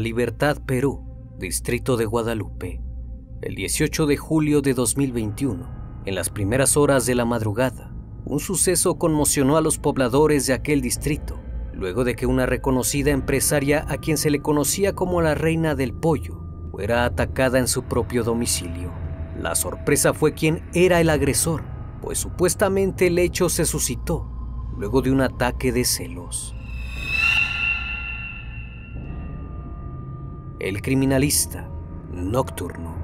Libertad, Perú, Distrito de Guadalupe. El 18 de julio de 2021, en las primeras horas de la madrugada, un suceso conmocionó a los pobladores de aquel distrito, luego de que una reconocida empresaria a quien se le conocía como la Reina del Pollo fuera atacada en su propio domicilio. La sorpresa fue quién era el agresor, pues supuestamente el hecho se suscitó luego de un ataque de celos. El criminalista nocturno.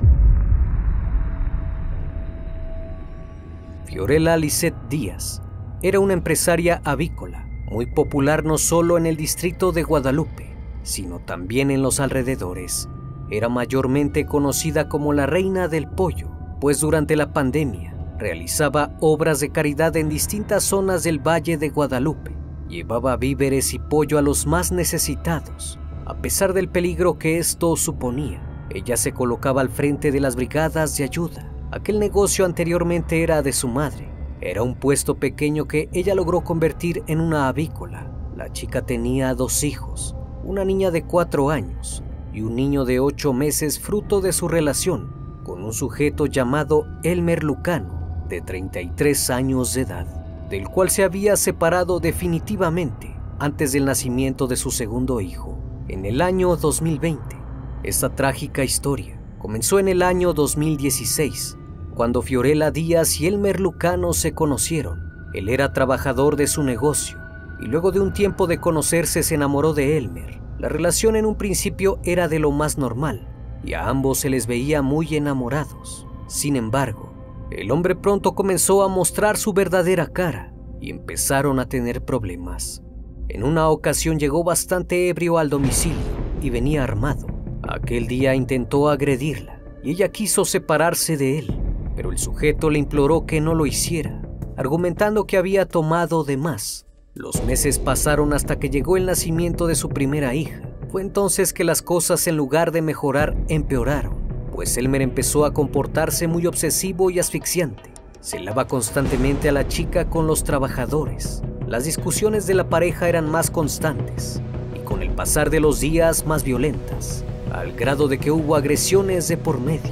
Fiorella Lisette Díaz era una empresaria avícola, muy popular no solo en el distrito de Guadalupe, sino también en los alrededores. Era mayormente conocida como la reina del pollo, pues durante la pandemia realizaba obras de caridad en distintas zonas del Valle de Guadalupe. Llevaba víveres y pollo a los más necesitados a pesar del peligro que esto suponía, ella se colocaba al frente de las brigadas de ayuda. Aquel negocio anteriormente era de su madre. Era un puesto pequeño que ella logró convertir en una avícola. La chica tenía dos hijos, una niña de cuatro años y un niño de ocho meses fruto de su relación con un sujeto llamado Elmer Lucano, de 33 años de edad, del cual se había separado definitivamente antes del nacimiento de su segundo hijo en el año 2020. Esta trágica historia comenzó en el año 2016, cuando Fiorella Díaz y Elmer Lucano se conocieron. Él era trabajador de su negocio y luego de un tiempo de conocerse se enamoró de Elmer. La relación en un principio era de lo más normal y a ambos se les veía muy enamorados. Sin embargo, el hombre pronto comenzó a mostrar su verdadera cara y empezaron a tener problemas. En una ocasión llegó bastante ebrio al domicilio y venía armado. Aquel día intentó agredirla y ella quiso separarse de él, pero el sujeto le imploró que no lo hiciera, argumentando que había tomado de más. Los meses pasaron hasta que llegó el nacimiento de su primera hija. Fue entonces que las cosas en lugar de mejorar empeoraron, pues Elmer empezó a comportarse muy obsesivo y asfixiante. Se lava constantemente a la chica con los trabajadores las discusiones de la pareja eran más constantes y con el pasar de los días más violentas, al grado de que hubo agresiones de por medio.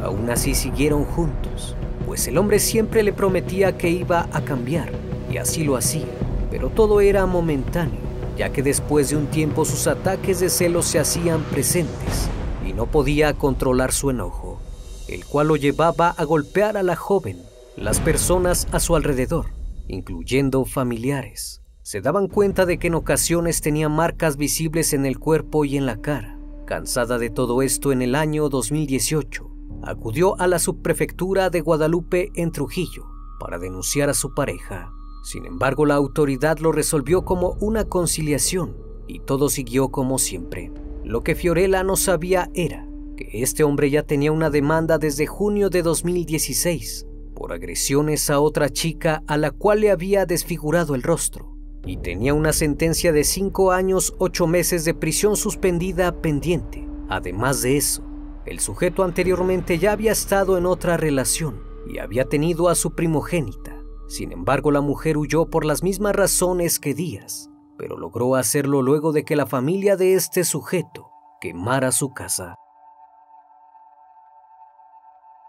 Aún así siguieron juntos, pues el hombre siempre le prometía que iba a cambiar y así lo hacía, pero todo era momentáneo, ya que después de un tiempo sus ataques de celos se hacían presentes y no podía controlar su enojo, el cual lo llevaba a golpear a la joven, las personas a su alrededor incluyendo familiares, se daban cuenta de que en ocasiones tenía marcas visibles en el cuerpo y en la cara. Cansada de todo esto en el año 2018, acudió a la subprefectura de Guadalupe en Trujillo para denunciar a su pareja. Sin embargo, la autoridad lo resolvió como una conciliación y todo siguió como siempre. Lo que Fiorella no sabía era que este hombre ya tenía una demanda desde junio de 2016 por agresiones a otra chica a la cual le había desfigurado el rostro y tenía una sentencia de 5 años 8 meses de prisión suspendida pendiente. Además de eso, el sujeto anteriormente ya había estado en otra relación y había tenido a su primogénita. Sin embargo, la mujer huyó por las mismas razones que Díaz, pero logró hacerlo luego de que la familia de este sujeto quemara su casa.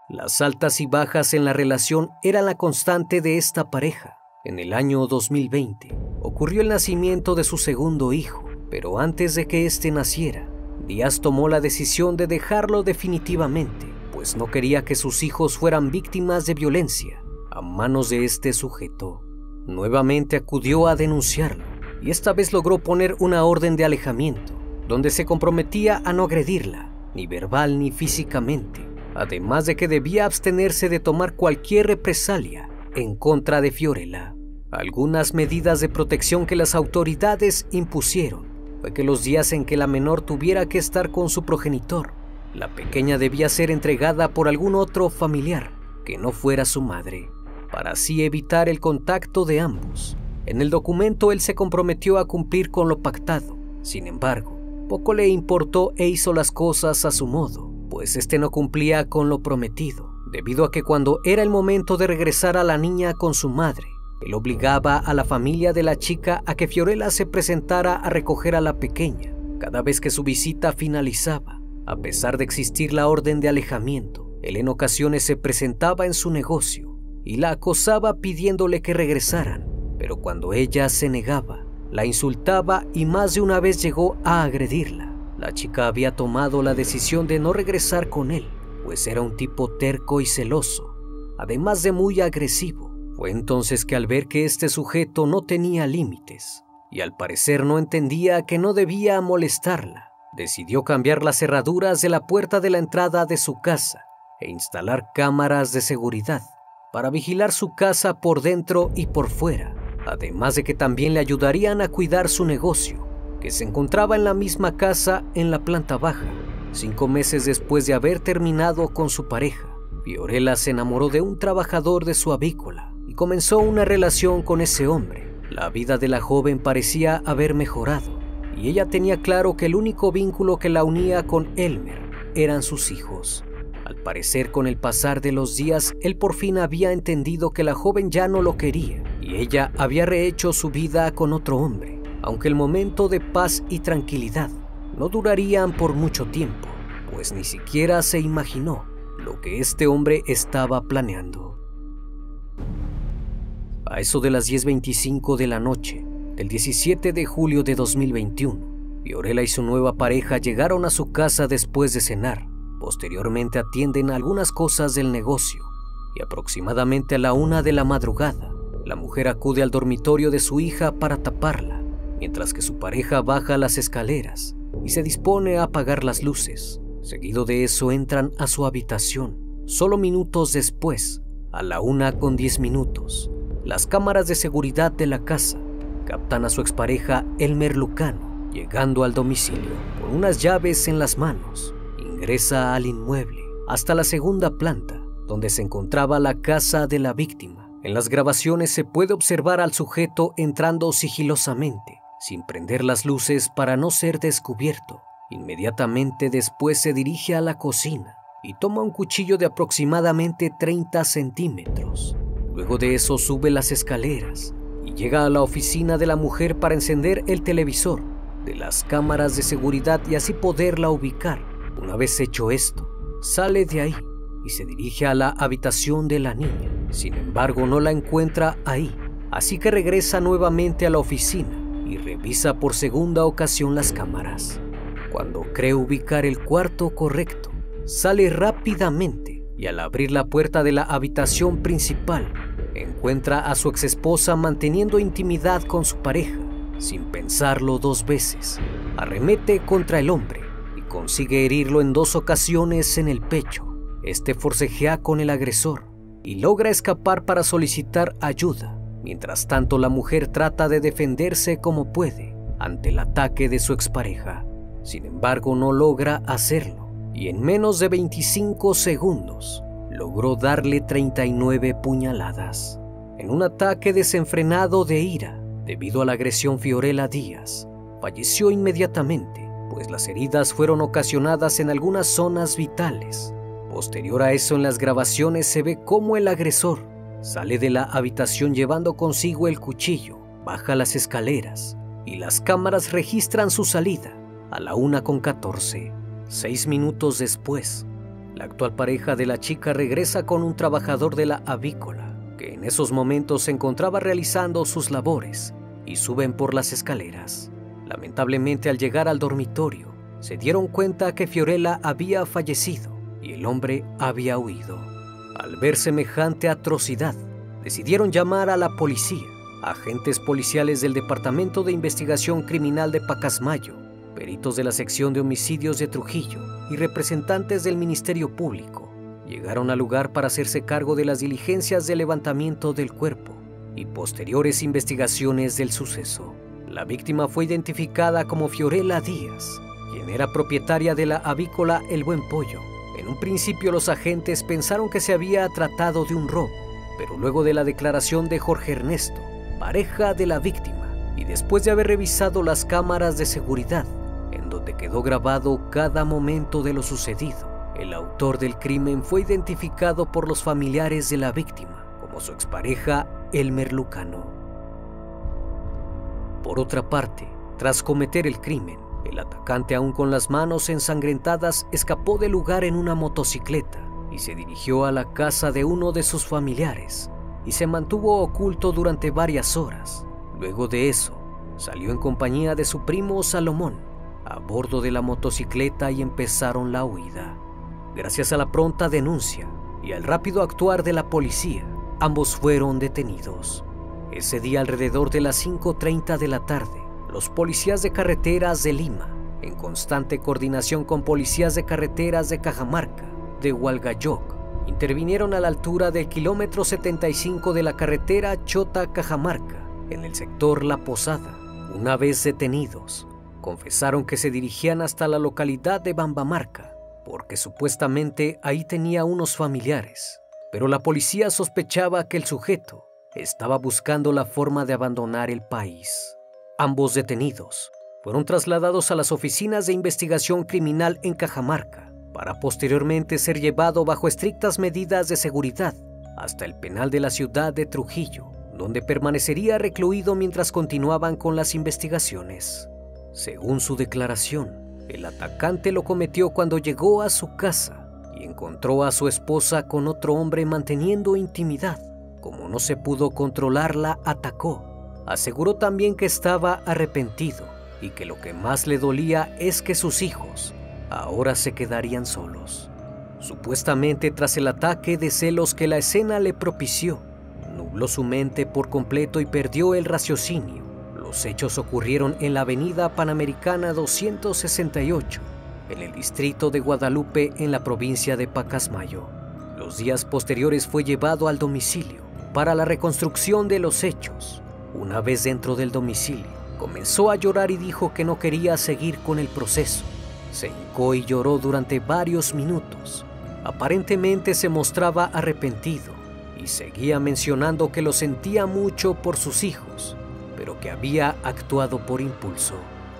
Las altas y bajas en la relación eran la constante de esta pareja. En el año 2020 ocurrió el nacimiento de su segundo hijo pero antes de que éste naciera, Díaz tomó la decisión de dejarlo definitivamente, pues no quería que sus hijos fueran víctimas de violencia a manos de este sujeto. Nuevamente acudió a denunciarlo y esta vez logró poner una orden de alejamiento, donde se comprometía a no agredirla, ni verbal ni físicamente, además de que debía abstenerse de tomar cualquier represalia en contra de Fiorella. Algunas medidas de protección que las autoridades impusieron fue que los días en que la menor tuviera que estar con su progenitor, la pequeña debía ser entregada por algún otro familiar que no fuera su madre, para así evitar el contacto de ambos. En el documento él se comprometió a cumplir con lo pactado, sin embargo, poco le importó e hizo las cosas a su modo, pues este no cumplía con lo prometido, debido a que cuando era el momento de regresar a la niña con su madre, él obligaba a la familia de la chica a que Fiorella se presentara a recoger a la pequeña cada vez que su visita finalizaba. A pesar de existir la orden de alejamiento, él en ocasiones se presentaba en su negocio y la acosaba pidiéndole que regresaran, pero cuando ella se negaba, la insultaba y más de una vez llegó a agredirla. La chica había tomado la decisión de no regresar con él, pues era un tipo terco y celoso, además de muy agresivo. Fue entonces que al ver que este sujeto no tenía límites, y al parecer no entendía que no debía molestarla, decidió cambiar las cerraduras de la puerta de la entrada de su casa e instalar cámaras de seguridad para vigilar su casa por dentro y por fuera además de que también le ayudarían a cuidar su negocio, que se encontraba en la misma casa en la planta baja. Cinco meses después de haber terminado con su pareja, Fiorella se enamoró de un trabajador de su avícola y comenzó una relación con ese hombre. La vida de la joven parecía haber mejorado y ella tenía claro que el único vínculo que la unía con Elmer eran sus hijos. Al parecer, con el pasar de los días, él por fin había entendido que la joven ya no lo quería y ella había rehecho su vida con otro hombre, aunque el momento de paz y tranquilidad no durarían por mucho tiempo, pues ni siquiera se imaginó lo que este hombre estaba planeando. A eso de las 10.25 de la noche del 17 de julio de 2021, Fiorella y su nueva pareja llegaron a su casa después de cenar Posteriormente atienden algunas cosas del negocio y aproximadamente a la una de la madrugada, la mujer acude al dormitorio de su hija para taparla, mientras que su pareja baja las escaleras y se dispone a apagar las luces. Seguido de eso entran a su habitación. Solo minutos después, a la una con diez minutos, las cámaras de seguridad de la casa captan a su expareja Elmer Lucano llegando al domicilio con unas llaves en las manos Ingresa al inmueble hasta la segunda planta, donde se encontraba la casa de la víctima. En las grabaciones se puede observar al sujeto entrando sigilosamente, sin prender las luces para no ser descubierto. Inmediatamente después se dirige a la cocina y toma un cuchillo de aproximadamente 30 centímetros. Luego de eso sube las escaleras y llega a la oficina de la mujer para encender el televisor de las cámaras de seguridad y así poderla ubicar. Una vez hecho esto, sale de ahí y se dirige a la habitación de la niña. Sin embargo, no la encuentra ahí, así que regresa nuevamente a la oficina revisa por segunda ocasión las cámaras. Cuando cree ubicar el cuarto correcto, sale rápidamente y al abrir la puerta de la habitación principal, encuentra a su exesposa manteniendo intimidad con su pareja. Sin pensarlo dos veces, arremete contra el hombre Consigue herirlo en dos ocasiones en el pecho. Este forcejea con el agresor y logra escapar para solicitar ayuda. Mientras tanto, la mujer trata de defenderse como puede ante el ataque de su expareja. Sin embargo, no logra hacerlo y en menos de 25 segundos logró darle 39 puñaladas. En un ataque desenfrenado de ira, debido a la agresión Fiorella Díaz, falleció inmediatamente pues las heridas fueron ocasionadas en algunas zonas vitales. Posterior a eso en las grabaciones se ve cómo el agresor sale de la habitación llevando consigo el cuchillo, baja las escaleras y las cámaras registran su salida a la una con 14. Seis minutos después, la actual pareja de la chica regresa con un trabajador de la avícola, que en esos momentos se encontraba realizando sus labores, y suben por las escaleras. Lamentablemente al llegar al dormitorio, se dieron cuenta que Fiorella había fallecido y el hombre había huido. Al ver semejante atrocidad, decidieron llamar a la policía, agentes policiales del Departamento de Investigación Criminal de Pacasmayo, peritos de la sección de homicidios de Trujillo y representantes del Ministerio Público. Llegaron al lugar para hacerse cargo de las diligencias de levantamiento del cuerpo y posteriores investigaciones del suceso. La víctima fue identificada como Fiorella Díaz, quien era propietaria de la avícola El Buen Pollo. En un principio los agentes pensaron que se había tratado de un robo, pero luego de la declaración de Jorge Ernesto, pareja de la víctima, y después de haber revisado las cámaras de seguridad, en donde quedó grabado cada momento de lo sucedido, el autor del crimen fue identificado por los familiares de la víctima como su expareja Elmer Lucano. Por otra parte, tras cometer el crimen, el atacante aún con las manos ensangrentadas escapó del lugar en una motocicleta y se dirigió a la casa de uno de sus familiares y se mantuvo oculto durante varias horas. Luego de eso, salió en compañía de su primo Salomón a bordo de la motocicleta y empezaron la huida. Gracias a la pronta denuncia y al rápido actuar de la policía, ambos fueron detenidos. Ese día alrededor de las 5.30 de la tarde, los policías de carreteras de Lima, en constante coordinación con policías de carreteras de Cajamarca, de Hualgayoc, intervinieron a la altura del kilómetro 75 de la carretera Chota-Cajamarca, en el sector La Posada. Una vez detenidos, confesaron que se dirigían hasta la localidad de Bambamarca, porque supuestamente ahí tenía unos familiares, pero la policía sospechaba que el sujeto estaba buscando la forma de abandonar el país. Ambos detenidos fueron trasladados a las oficinas de investigación criminal en Cajamarca para posteriormente ser llevado bajo estrictas medidas de seguridad hasta el penal de la ciudad de Trujillo, donde permanecería recluido mientras continuaban con las investigaciones. Según su declaración, el atacante lo cometió cuando llegó a su casa y encontró a su esposa con otro hombre manteniendo intimidad. Como no se pudo controlarla, atacó Aseguró también que estaba arrepentido y que lo que más le dolía es que sus hijos ahora se quedarían solos. Supuestamente tras el ataque de celos que la escena le propició, nubló su mente por completo y perdió el raciocinio. Los hechos ocurrieron en la avenida Panamericana 268, en el distrito de Guadalupe, en la provincia de Pacasmayo. Los días posteriores fue llevado al domicilio para la reconstrucción de los hechos. Una vez dentro del domicilio, comenzó a llorar y dijo que no quería seguir con el proceso. Se hincó y lloró durante varios minutos. Aparentemente se mostraba arrepentido y seguía mencionando que lo sentía mucho por sus hijos, pero que había actuado por impulso,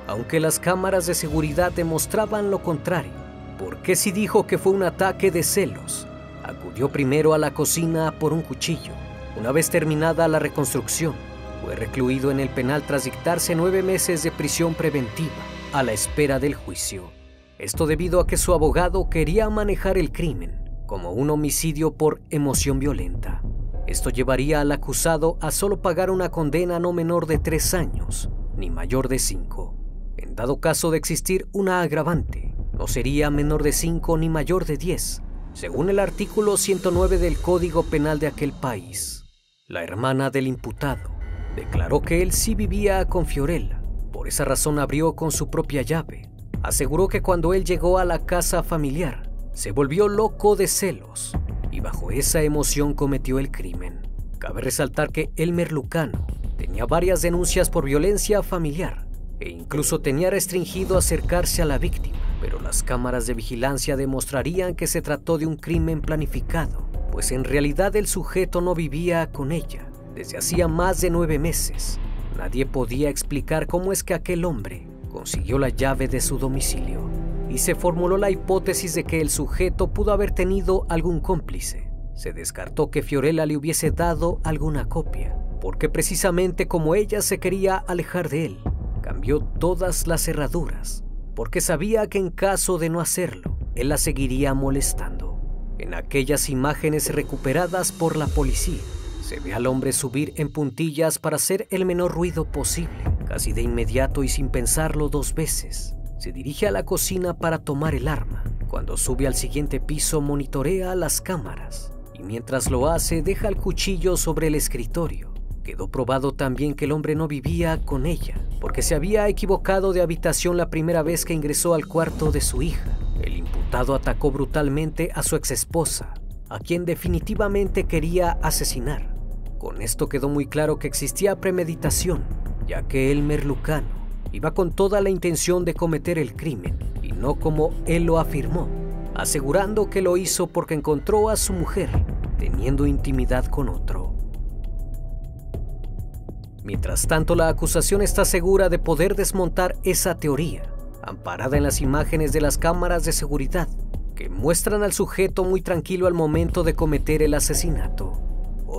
aunque las cámaras de seguridad demostraban lo contrario. Porque si dijo que fue un ataque de celos, acudió primero a la cocina por un cuchillo. Una vez terminada la reconstrucción, fue recluido en el penal tras dictarse nueve meses de prisión preventiva a la espera del juicio. Esto debido a que su abogado quería manejar el crimen como un homicidio por emoción violenta. Esto llevaría al acusado a solo pagar una condena no menor de tres años, ni mayor de cinco. En dado caso de existir una agravante, no sería menor de cinco ni mayor de diez, según el artículo 109 del Código Penal de aquel país. La hermana del imputado Declaró que él sí vivía con Fiorella. Por esa razón abrió con su propia llave. Aseguró que cuando él llegó a la casa familiar, se volvió loco de celos y bajo esa emoción cometió el crimen. Cabe resaltar que Elmer Lucano tenía varias denuncias por violencia familiar e incluso tenía restringido acercarse a la víctima, pero las cámaras de vigilancia demostrarían que se trató de un crimen planificado, pues en realidad el sujeto no vivía con ella desde hacía más de nueve meses. Nadie podía explicar cómo es que aquel hombre consiguió la llave de su domicilio y se formuló la hipótesis de que el sujeto pudo haber tenido algún cómplice. Se descartó que Fiorella le hubiese dado alguna copia, porque precisamente como ella se quería alejar de él, cambió todas las cerraduras, porque sabía que en caso de no hacerlo, él la seguiría molestando. En aquellas imágenes recuperadas por la policía, se ve al hombre subir en puntillas para hacer el menor ruido posible, Casi de inmediato y sin pensarlo dos veces, se dirige a la cocina para tomar el arma. Cuando sube al siguiente piso monitorea las cámaras y mientras lo hace deja el cuchillo sobre el escritorio. Quedó probado también que el hombre no vivía con ella, porque se había equivocado de habitación la primera vez que ingresó al cuarto de su hija. El imputado atacó brutalmente a su exesposa, a quien definitivamente quería asesinar. Con esto quedó muy claro que existía premeditación, ya que el merlucano iba con toda la intención de cometer el crimen, y no como él lo afirmó, asegurando que lo hizo porque encontró a su mujer teniendo intimidad con otro. Mientras tanto, la acusación está segura de poder desmontar esa teoría, amparada en las imágenes de las cámaras de seguridad, que muestran al sujeto muy tranquilo al momento de cometer el asesinato.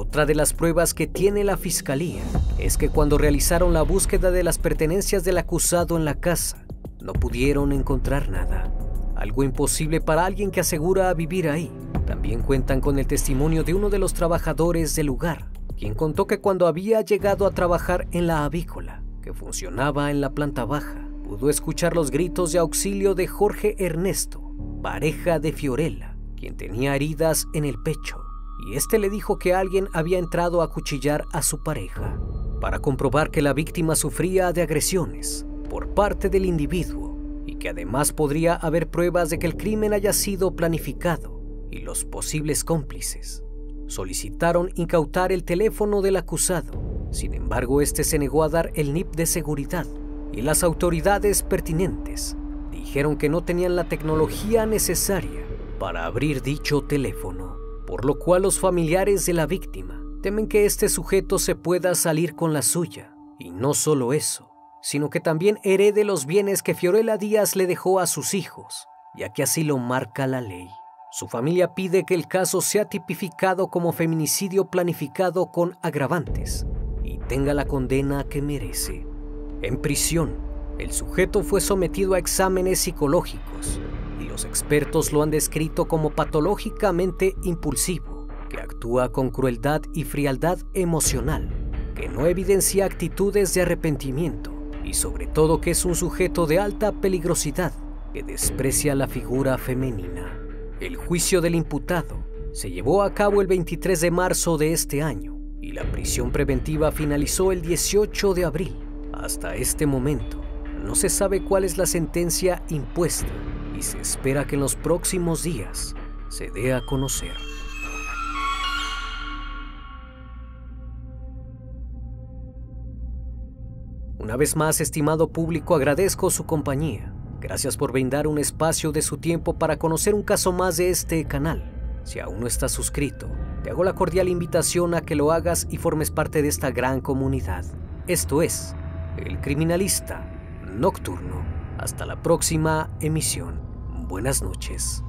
Otra de las pruebas que tiene la fiscalía es que cuando realizaron la búsqueda de las pertenencias del acusado en la casa, no pudieron encontrar nada. Algo imposible para alguien que asegura vivir ahí. También cuentan con el testimonio de uno de los trabajadores del lugar, quien contó que cuando había llegado a trabajar en la avícola, que funcionaba en la planta baja, pudo escuchar los gritos de auxilio de Jorge Ernesto, pareja de Fiorella, quien tenía heridas en el pecho y este le dijo que alguien había entrado a cuchillar a su pareja para comprobar que la víctima sufría de agresiones por parte del individuo y que además podría haber pruebas de que el crimen haya sido planificado y los posibles cómplices. Solicitaron incautar el teléfono del acusado. Sin embargo, este se negó a dar el NIP de seguridad y las autoridades pertinentes dijeron que no tenían la tecnología necesaria para abrir dicho teléfono por lo cual los familiares de la víctima temen que este sujeto se pueda salir con la suya. Y no solo eso, sino que también herede los bienes que Fiorella Díaz le dejó a sus hijos, ya que así lo marca la ley. Su familia pide que el caso sea tipificado como feminicidio planificado con agravantes y tenga la condena que merece. En prisión, el sujeto fue sometido a exámenes psicológicos los expertos lo han descrito como patológicamente impulsivo, que actúa con crueldad y frialdad emocional, que no evidencia actitudes de arrepentimiento y sobre todo que es un sujeto de alta peligrosidad que desprecia la figura femenina. El juicio del imputado se llevó a cabo el 23 de marzo de este año y la prisión preventiva finalizó el 18 de abril. Hasta este momento no se sabe cuál es la sentencia impuesta y se espera que en los próximos días se dé a conocer. Una vez más, estimado público, agradezco su compañía. Gracias por brindar un espacio de su tiempo para conocer un caso más de este canal. Si aún no estás suscrito, te hago la cordial invitación a que lo hagas y formes parte de esta gran comunidad. Esto es El Criminalista Nocturno. Hasta la próxima emisión. Buenas noches.